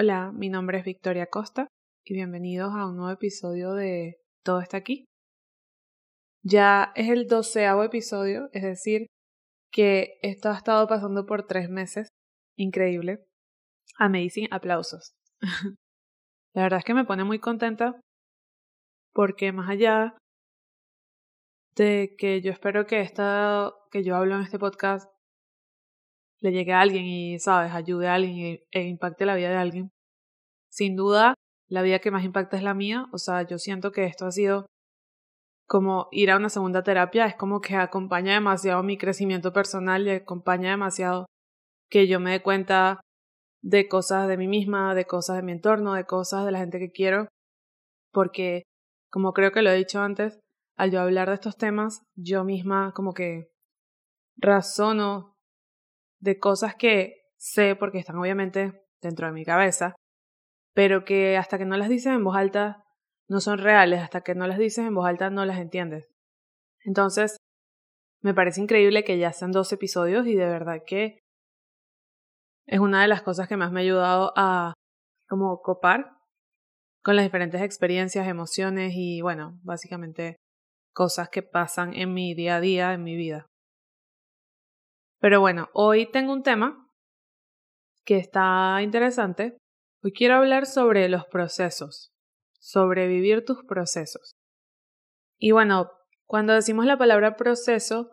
Hola, mi nombre es Victoria Costa y bienvenidos a un nuevo episodio de Todo está aquí. Ya es el doceavo episodio, es decir, que esto ha estado pasando por tres meses. Increíble. Amazing, aplausos. La verdad es que me pone muy contenta porque más allá de que yo espero que esta que yo hablo en este podcast le llegue a alguien y, sabes, ayude a alguien e, impacte la vida de alguien. Sin duda, la vida que más impacta es la mía. O sea, yo siento que esto ha sido como ir a una segunda terapia, es como que acompaña demasiado mi crecimiento personal y acompaña demasiado que yo me dé cuenta de cosas de mí misma, de cosas de mi entorno, de cosas de la gente que quiero, porque, como creo que lo he dicho antes, al yo hablar de estos temas, yo misma como que razono de cosas que sé porque están obviamente dentro de mi cabeza, pero que hasta que no las dices en voz alta no son reales, hasta que no las dices en voz alta no las entiendes. Entonces, me parece increíble que ya sean dos episodios y de verdad que es una de las cosas que más me ha ayudado a como copar con las diferentes experiencias, emociones y bueno, básicamente cosas que pasan en mi día a día, en mi vida. Pero bueno, hoy tengo un tema que está interesante. Hoy quiero hablar sobre los procesos, sobrevivir tus procesos. Y bueno, cuando decimos la palabra proceso,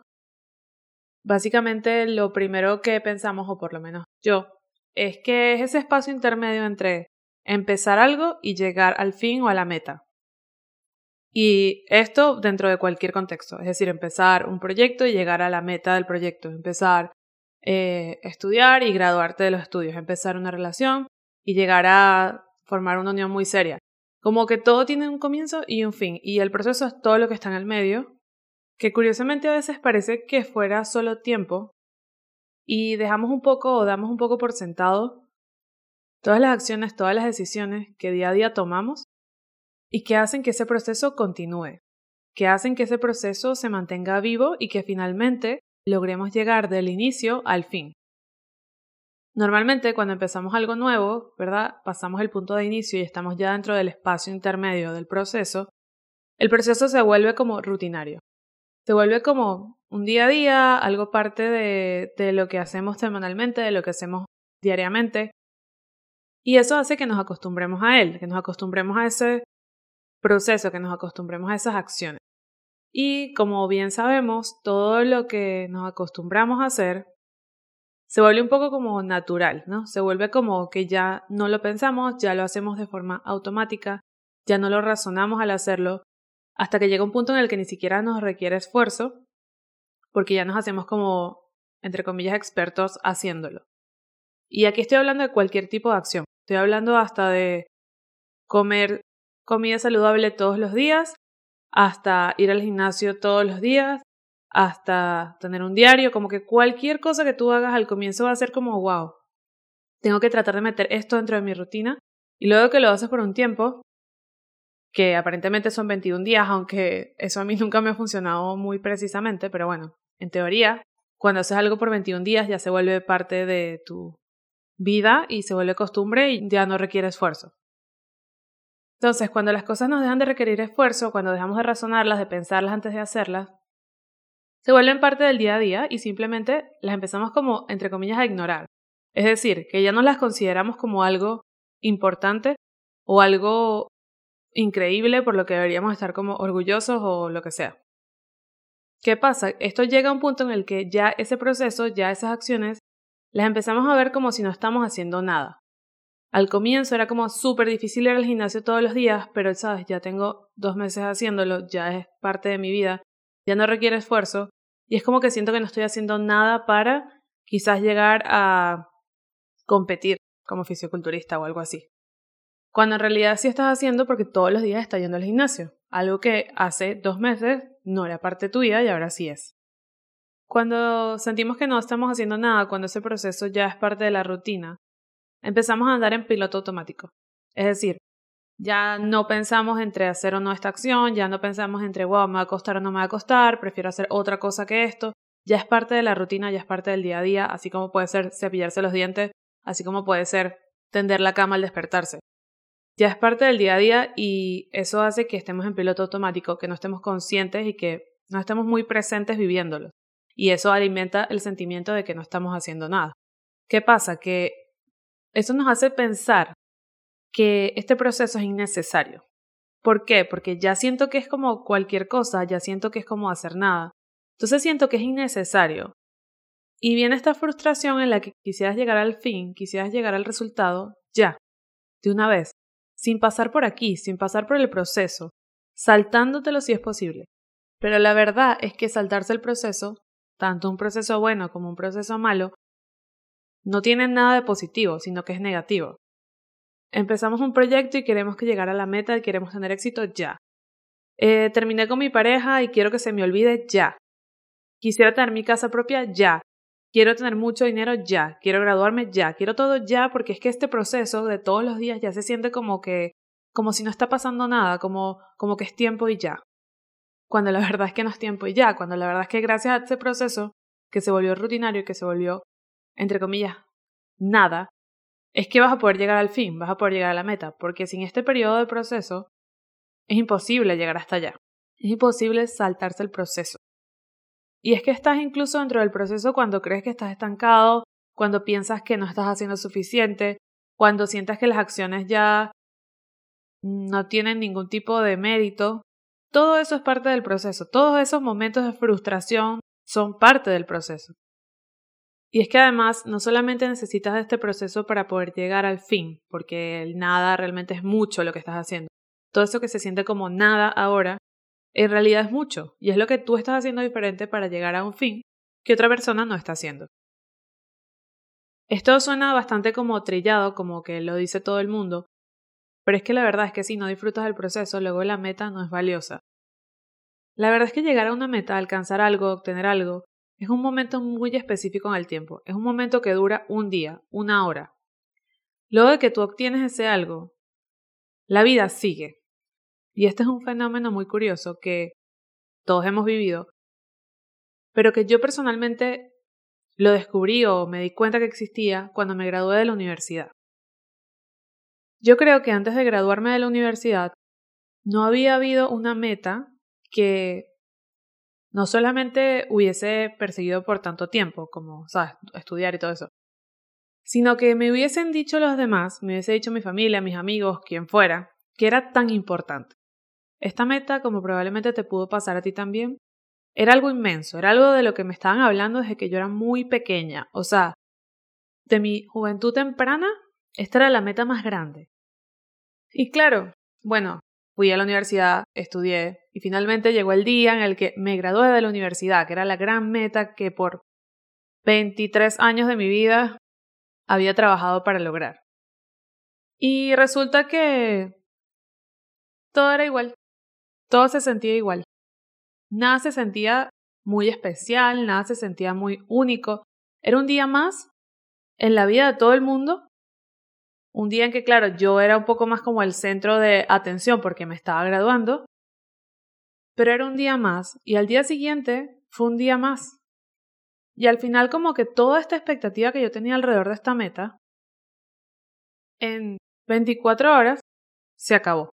básicamente lo primero que pensamos, o por lo menos yo, es que es ese espacio intermedio entre empezar algo y llegar al fin o a la meta. Y esto dentro de cualquier contexto, es decir, empezar un proyecto y llegar a la meta del proyecto, empezar eh, estudiar y graduarte de los estudios, empezar una relación y llegar a formar una unión muy seria. Como que todo tiene un comienzo y un fin, y el proceso es todo lo que está en el medio, que curiosamente a veces parece que fuera solo tiempo, y dejamos un poco o damos un poco por sentado todas las acciones, todas las decisiones que día a día tomamos y que hacen que ese proceso continúe, que hacen que ese proceso se mantenga vivo y que finalmente logremos llegar del inicio al fin. Normalmente cuando empezamos algo nuevo, ¿verdad? Pasamos el punto de inicio y estamos ya dentro del espacio intermedio del proceso, el proceso se vuelve como rutinario. Se vuelve como un día a día, algo parte de, de lo que hacemos semanalmente, de lo que hacemos diariamente. Y eso hace que nos acostumbremos a él, que nos acostumbremos a ese proceso, que nos acostumbremos a esas acciones. Y como bien sabemos, todo lo que nos acostumbramos a hacer se vuelve un poco como natural, ¿no? Se vuelve como que ya no lo pensamos, ya lo hacemos de forma automática, ya no lo razonamos al hacerlo, hasta que llega un punto en el que ni siquiera nos requiere esfuerzo, porque ya nos hacemos como, entre comillas, expertos haciéndolo. Y aquí estoy hablando de cualquier tipo de acción. Estoy hablando hasta de comer comida saludable todos los días, hasta ir al gimnasio todos los días, hasta tener un diario, como que cualquier cosa que tú hagas al comienzo va a ser como, wow, tengo que tratar de meter esto dentro de mi rutina. Y luego que lo haces por un tiempo, que aparentemente son 21 días, aunque eso a mí nunca me ha funcionado muy precisamente, pero bueno, en teoría, cuando haces algo por 21 días ya se vuelve parte de tu vida y se vuelve costumbre y ya no requiere esfuerzo. Entonces, cuando las cosas nos dejan de requerir esfuerzo, cuando dejamos de razonarlas, de pensarlas antes de hacerlas, se vuelven parte del día a día y simplemente las empezamos como, entre comillas, a ignorar. Es decir, que ya no las consideramos como algo importante o algo increíble por lo que deberíamos estar como orgullosos o lo que sea. ¿Qué pasa? Esto llega a un punto en el que ya ese proceso, ya esas acciones, las empezamos a ver como si no estamos haciendo nada. Al comienzo era como súper difícil ir al gimnasio todos los días, pero sabes, ya tengo dos meses haciéndolo, ya es parte de mi vida, ya no requiere esfuerzo y es como que siento que no estoy haciendo nada para quizás llegar a competir como fisioculturista o algo así. Cuando en realidad sí estás haciendo porque todos los días estás yendo al gimnasio, algo que hace dos meses no era parte tuya y ahora sí es. Cuando sentimos que no estamos haciendo nada, cuando ese proceso ya es parte de la rutina, empezamos a andar en piloto automático. Es decir, ya no pensamos entre hacer o no esta acción, ya no pensamos entre, wow, me va a costar o no me va a costar, prefiero hacer otra cosa que esto. Ya es parte de la rutina, ya es parte del día a día, así como puede ser cepillarse los dientes, así como puede ser tender la cama al despertarse. Ya es parte del día a día y eso hace que estemos en piloto automático, que no estemos conscientes y que no estemos muy presentes viviéndolo. Y eso alimenta el sentimiento de que no estamos haciendo nada. ¿Qué pasa? Que eso nos hace pensar que este proceso es innecesario. ¿Por qué? Porque ya siento que es como cualquier cosa, ya siento que es como hacer nada. Entonces siento que es innecesario. Y viene esta frustración en la que quisieras llegar al fin, quisieras llegar al resultado ya, de una vez, sin pasar por aquí, sin pasar por el proceso, saltándotelo si es posible. Pero la verdad es que saltarse el proceso, tanto un proceso bueno como un proceso malo, no tiene nada de positivo, sino que es negativo. Empezamos un proyecto y queremos que llegara a la meta y queremos tener éxito ya. Eh, terminé con mi pareja y quiero que se me olvide ya. Quisiera tener mi casa propia ya. Quiero tener mucho dinero ya. Quiero graduarme ya. Quiero todo ya porque es que este proceso de todos los días ya se siente como que como si no está pasando nada, como como que es tiempo y ya. Cuando la verdad es que no es tiempo y ya, cuando la verdad es que gracias a este proceso que se volvió rutinario y que se volvió entre comillas nada, es que vas a poder llegar al fin, vas a poder llegar a la meta, porque sin este periodo de proceso es imposible llegar hasta allá. Es imposible saltarse el proceso. Y es que estás incluso dentro del proceso cuando crees que estás estancado, cuando piensas que no estás haciendo suficiente, cuando sientas que las acciones ya no tienen ningún tipo de mérito. Todo eso es parte del proceso. Todos esos momentos de frustración son parte del proceso. Y es que además no solamente necesitas este proceso para poder llegar al fin, porque el nada realmente es mucho lo que estás haciendo. Todo eso que se siente como nada ahora en realidad es mucho y es lo que tú estás haciendo diferente para llegar a un fin que otra persona no está haciendo. Esto suena bastante como trillado, como que lo dice todo el mundo, pero es que la verdad es que si no disfrutas del proceso, luego la meta no es valiosa. La verdad es que llegar a una meta, alcanzar algo, obtener algo, es un momento muy específico en el tiempo, es un momento que dura un día, una hora. Luego de que tú obtienes ese algo, la vida sigue, y este es un fenómeno muy curioso que todos hemos vivido, pero que yo personalmente lo descubrí o me di cuenta que existía cuando me gradué de la universidad. Yo creo que antes de graduarme de la universidad no había habido una meta que no solamente hubiese perseguido por tanto tiempo, como, sabes, estudiar y todo eso, sino que me hubiesen dicho los demás, me hubiese dicho mi familia, mis amigos, quien fuera, que era tan importante. Esta meta, como probablemente te pudo pasar a ti también, era algo inmenso, era algo de lo que me estaban hablando desde que yo era muy pequeña. O sea, de mi juventud temprana, esta era la meta más grande. Y claro, bueno, fui a la universidad, estudié y finalmente llegó el día en el que me gradué de la universidad, que era la gran meta que por 23 años de mi vida había trabajado para lograr. Y resulta que todo era igual. Todo se sentía igual. Nada se sentía muy especial, nada se sentía muy único. Era un día más en la vida de todo el mundo. Un día en que, claro, yo era un poco más como el centro de atención porque me estaba graduando. Pero era un día más y al día siguiente fue un día más. Y al final como que toda esta expectativa que yo tenía alrededor de esta meta, en 24 horas, se acabó.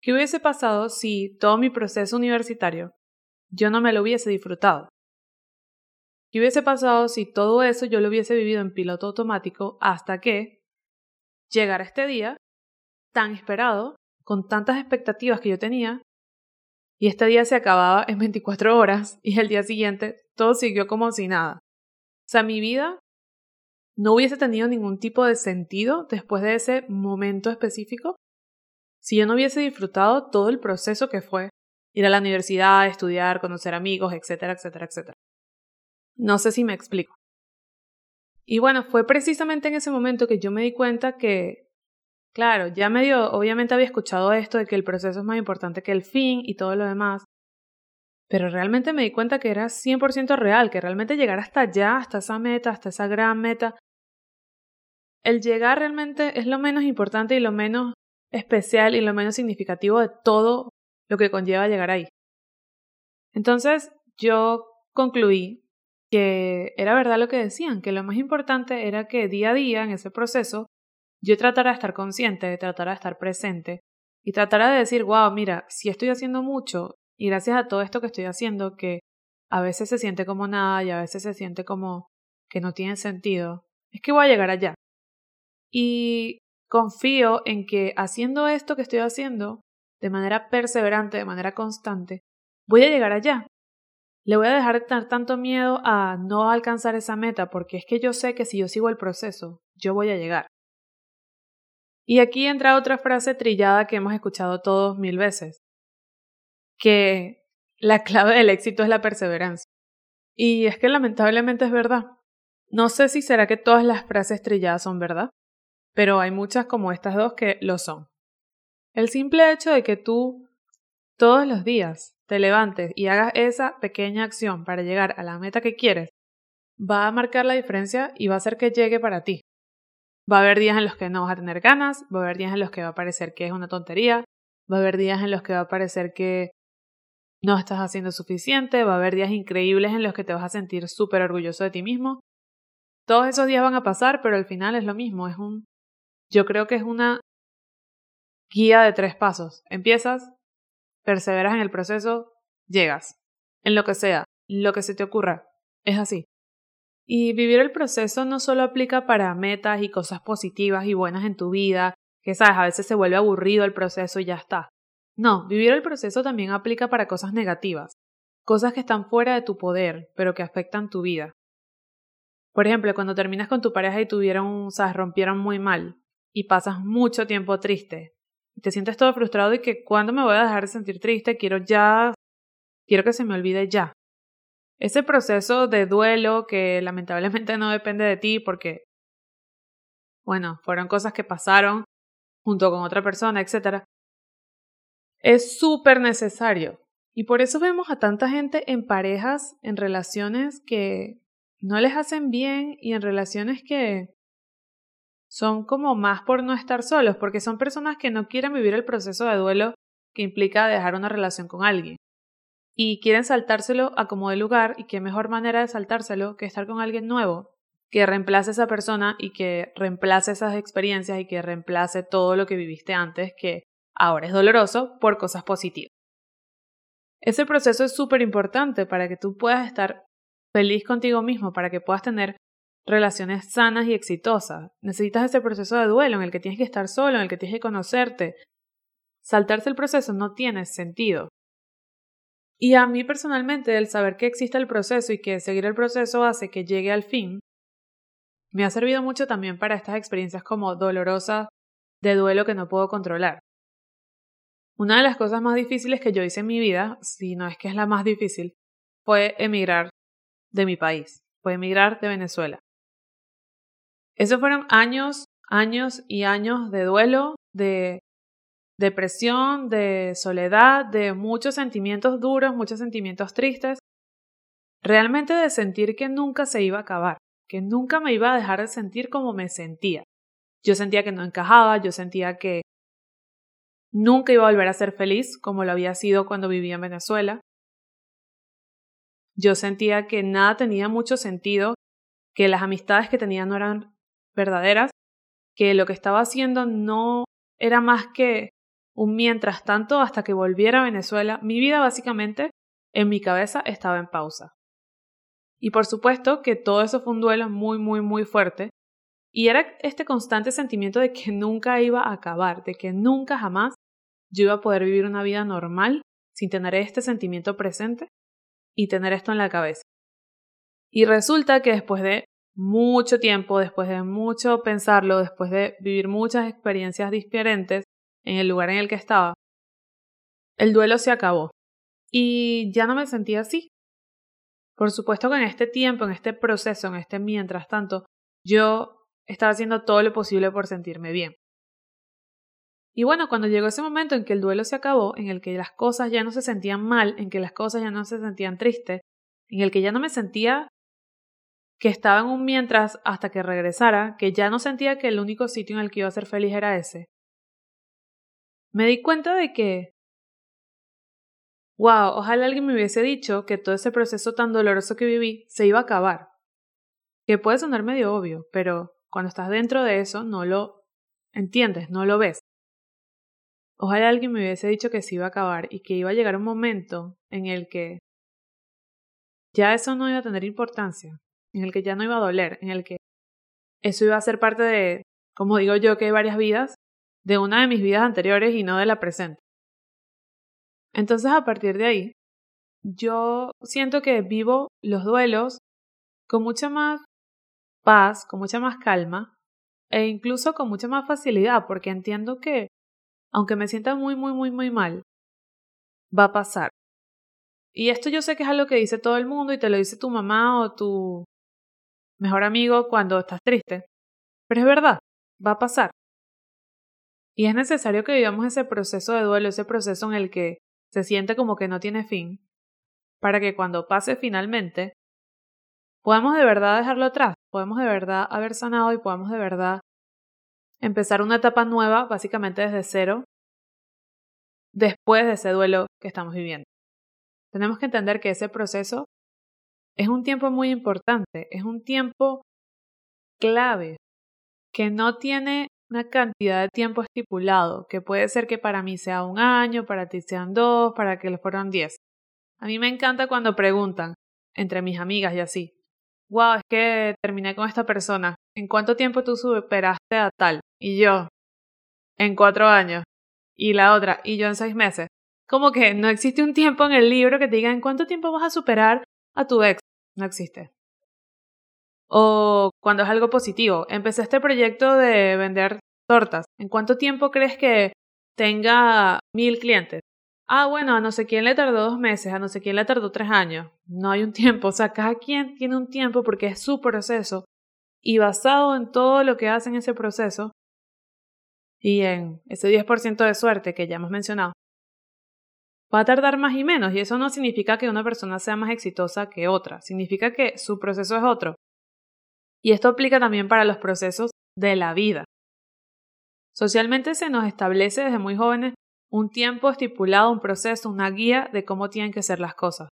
¿Qué hubiese pasado si todo mi proceso universitario yo no me lo hubiese disfrutado? ¿Qué hubiese pasado si todo eso yo lo hubiese vivido en piloto automático hasta que llegara este día tan esperado, con tantas expectativas que yo tenía, y este día se acababa en 24 horas y el día siguiente todo siguió como si nada? O sea, mi vida no hubiese tenido ningún tipo de sentido después de ese momento específico si yo no hubiese disfrutado todo el proceso que fue ir a la universidad, estudiar, conocer amigos, etcétera, etcétera, etcétera. No sé si me explico. Y bueno, fue precisamente en ese momento que yo me di cuenta que, claro, ya medio, obviamente había escuchado esto de que el proceso es más importante que el fin y todo lo demás, pero realmente me di cuenta que era 100% real, que realmente llegar hasta allá, hasta esa meta, hasta esa gran meta, el llegar realmente es lo menos importante y lo menos especial y lo menos significativo de todo lo que conlleva llegar ahí. Entonces yo concluí que era verdad lo que decían, que lo más importante era que día a día en ese proceso yo tratara de estar consciente, tratara de estar presente y tratara de decir, wow, mira, si estoy haciendo mucho y gracias a todo esto que estoy haciendo, que a veces se siente como nada y a veces se siente como que no tiene sentido, es que voy a llegar allá. Y confío en que haciendo esto que estoy haciendo, de manera perseverante, de manera constante, voy a llegar allá. Le voy a dejar de tener tanto miedo a no alcanzar esa meta porque es que yo sé que si yo sigo el proceso, yo voy a llegar. Y aquí entra otra frase trillada que hemos escuchado todos mil veces, que la clave del éxito es la perseverancia. Y es que lamentablemente es verdad. No sé si será que todas las frases trilladas son verdad, pero hay muchas como estas dos que lo son. El simple hecho de que tú todos los días te levantes y hagas esa pequeña acción para llegar a la meta que quieres, va a marcar la diferencia y va a hacer que llegue para ti. Va a haber días en los que no vas a tener ganas, va a haber días en los que va a parecer que es una tontería, va a haber días en los que va a parecer que no estás haciendo suficiente, va a haber días increíbles en los que te vas a sentir súper orgulloso de ti mismo. Todos esos días van a pasar, pero al final es lo mismo, es un yo creo que es una guía de tres pasos. Empiezas, perseveras en el proceso, llegas. En lo que sea, lo que se te ocurra. Es así. Y vivir el proceso no solo aplica para metas y cosas positivas y buenas en tu vida, que sabes, a veces se vuelve aburrido el proceso y ya está. No, vivir el proceso también aplica para cosas negativas, cosas que están fuera de tu poder, pero que afectan tu vida. Por ejemplo, cuando terminas con tu pareja y tuvieron, sabes, rompieron muy mal y pasas mucho tiempo triste, te sientes todo frustrado y que cuando me voy a dejar de sentir triste, quiero ya, quiero que se me olvide ya. Ese proceso de duelo que lamentablemente no depende de ti porque, bueno, fueron cosas que pasaron junto con otra persona, etc. Es súper necesario. Y por eso vemos a tanta gente en parejas, en relaciones que no les hacen bien y en relaciones que son como más por no estar solos, porque son personas que no quieren vivir el proceso de duelo que implica dejar una relación con alguien. Y quieren saltárselo a como de lugar, y qué mejor manera de saltárselo que estar con alguien nuevo, que reemplace a esa persona y que reemplace esas experiencias y que reemplace todo lo que viviste antes, que ahora es doloroso, por cosas positivas. Ese proceso es súper importante para que tú puedas estar feliz contigo mismo, para que puedas tener relaciones sanas y exitosas. Necesitas ese proceso de duelo en el que tienes que estar solo, en el que tienes que conocerte. Saltarse el proceso no tiene sentido. Y a mí personalmente, el saber que existe el proceso y que seguir el proceso hace que llegue al fin, me ha servido mucho también para estas experiencias como dolorosas de duelo que no puedo controlar. Una de las cosas más difíciles que yo hice en mi vida, si no es que es la más difícil, fue emigrar de mi país, fue emigrar de Venezuela. Esos fueron años, años y años de duelo, de depresión, de soledad, de muchos sentimientos duros, muchos sentimientos tristes, realmente de sentir que nunca se iba a acabar, que nunca me iba a dejar de sentir como me sentía. Yo sentía que no encajaba, yo sentía que nunca iba a volver a ser feliz como lo había sido cuando vivía en Venezuela. Yo sentía que nada tenía mucho sentido, que las amistades que tenía no eran verdaderas, que lo que estaba haciendo no era más que un mientras tanto hasta que volviera a Venezuela. Mi vida básicamente en mi cabeza estaba en pausa. Y por supuesto que todo eso fue un duelo muy, muy, muy fuerte. Y era este constante sentimiento de que nunca iba a acabar, de que nunca jamás yo iba a poder vivir una vida normal sin tener este sentimiento presente y tener esto en la cabeza. Y resulta que después de mucho tiempo, después de mucho pensarlo, después de vivir muchas experiencias diferentes en el lugar en el que estaba, el duelo se acabó. Y ya no me sentía así. Por supuesto que en este tiempo, en este proceso, en este mientras tanto, yo estaba haciendo todo lo posible por sentirme bien. Y bueno, cuando llegó ese momento en que el duelo se acabó, en el que las cosas ya no se sentían mal, en que las cosas ya no se sentían tristes, en el que ya no me sentía que estaba en un mientras hasta que regresara, que ya no sentía que el único sitio en el que iba a ser feliz era ese, me di cuenta de que wow, ojalá alguien me hubiese dicho que todo ese proceso tan doloroso que viví se iba a acabar. Que puede sonar medio obvio, pero cuando estás dentro de eso no lo entiendes, no lo ves. Ojalá alguien me hubiese dicho que se iba a acabar y que iba a llegar un momento en el que ya eso no iba a tener importancia, en el que ya no iba a doler, en el que eso iba a ser parte de, como digo yo, que hay varias vidas, de una de mis vidas anteriores y no de la presente. Entonces, a partir de ahí, yo siento que vivo los duelos con mucha más paz, con mucha más calma e incluso con mucha más facilidad, porque entiendo que, aunque me sienta muy, muy, muy, muy mal, va a pasar. Y esto yo sé que es algo que dice todo el mundo y te lo dice tu mamá o tu mejor amigo cuando estás triste. Pero es verdad, va a pasar. Y es necesario que vivamos ese proceso de duelo, ese proceso en el que se siente como que no tiene fin, para que cuando pase finalmente, podamos de verdad dejarlo atrás, podemos de verdad haber sanado y podamos de verdad empezar una etapa nueva, básicamente desde cero, después de ese duelo que estamos viviendo. Tenemos que entender que ese proceso es un tiempo muy importante, es un tiempo clave, que no tiene una cantidad de tiempo estipulado, que puede ser que para mí sea un año, para ti sean dos, para que le fueran diez. A mí me encanta cuando preguntan, entre mis amigas y así, wow, es que terminé con esta persona, ¿en cuánto tiempo tú superaste a tal? Y yo, en cuatro años. Y la otra, y yo en seis meses. Como que no existe un tiempo en el libro que te diga en cuánto tiempo vas a superar a tu ex. No existe. O cuando es algo positivo. Empecé este proyecto de vender tortas. ¿En cuánto tiempo crees que tenga mil clientes? Ah, bueno, a no sé quién le tardó dos meses, a no sé quién le tardó tres años. No hay un tiempo. O sea, cada quien tiene un tiempo porque es su proceso. Y basado en todo lo que hace en ese proceso y en ese 10% de suerte que ya hemos mencionado, va a tardar más y menos. Y eso no significa que una persona sea más exitosa que otra. Significa que su proceso es otro. Y esto aplica también para los procesos de la vida. Socialmente se nos establece desde muy jóvenes un tiempo estipulado, un proceso, una guía de cómo tienen que ser las cosas.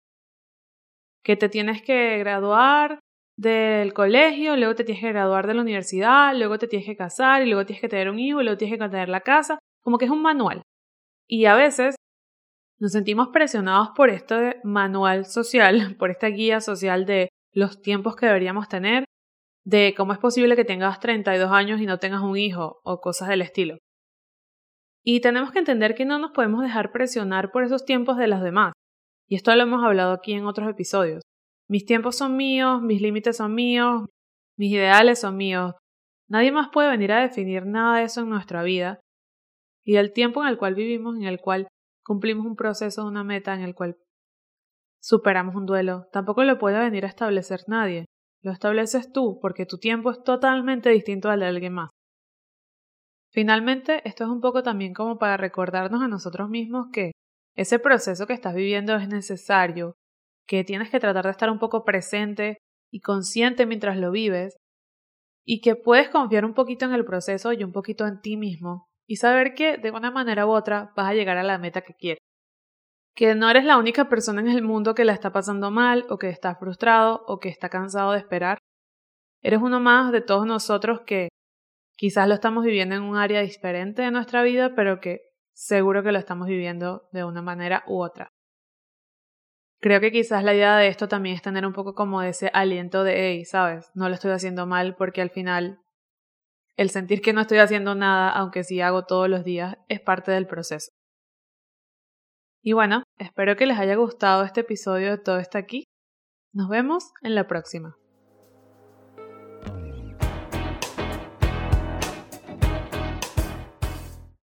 Que te tienes que graduar del colegio, luego te tienes que graduar de la universidad, luego te tienes que casar y luego tienes que tener un hijo y luego tienes que tener la casa, como que es un manual. Y a veces nos sentimos presionados por este manual social, por esta guía social de los tiempos que deberíamos tener de cómo es posible que tengas 32 años y no tengas un hijo o cosas del estilo. Y tenemos que entender que no nos podemos dejar presionar por esos tiempos de los demás. Y esto lo hemos hablado aquí en otros episodios. Mis tiempos son míos, mis límites son míos, mis ideales son míos. Nadie más puede venir a definir nada de eso en nuestra vida. Y el tiempo en el cual vivimos, en el cual cumplimos un proceso, una meta, en el cual superamos un duelo, tampoco lo puede venir a establecer nadie. Lo estableces tú porque tu tiempo es totalmente distinto al de alguien más. Finalmente, esto es un poco también como para recordarnos a nosotros mismos que ese proceso que estás viviendo es necesario, que tienes que tratar de estar un poco presente y consciente mientras lo vives, y que puedes confiar un poquito en el proceso y un poquito en ti mismo, y saber que de una manera u otra vas a llegar a la meta que quieres que no eres la única persona en el mundo que la está pasando mal o que está frustrado o que está cansado de esperar. Eres uno más de todos nosotros que quizás lo estamos viviendo en un área diferente de nuestra vida, pero que seguro que lo estamos viviendo de una manera u otra. Creo que quizás la idea de esto también es tener un poco como ese aliento de, hey, sabes, no lo estoy haciendo mal porque al final el sentir que no estoy haciendo nada, aunque sí hago todos los días, es parte del proceso. Y bueno, espero que les haya gustado este episodio de Todo está aquí. Nos vemos en la próxima.